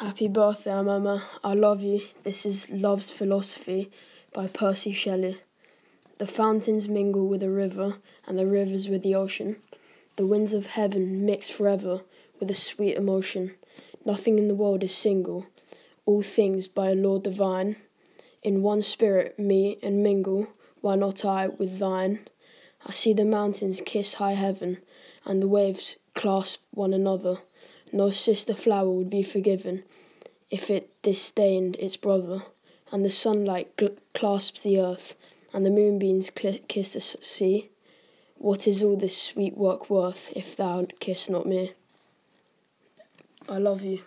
Happy birthday, Mama. I love you. This is Love's Philosophy by Percy Shelley. The fountains mingle with the river, and the rivers with the ocean. The winds of heaven mix forever with a sweet emotion. Nothing in the world is single, all things by a law divine. In one spirit meet and mingle, why not I with thine? I see the mountains kiss high heaven, and the waves clasp one another. No sister flower would be forgiven if it disdained its brother. And the sunlight clasps the earth, and the moonbeams kiss the sea. What is all this sweet work worth if thou kiss not me? I love you.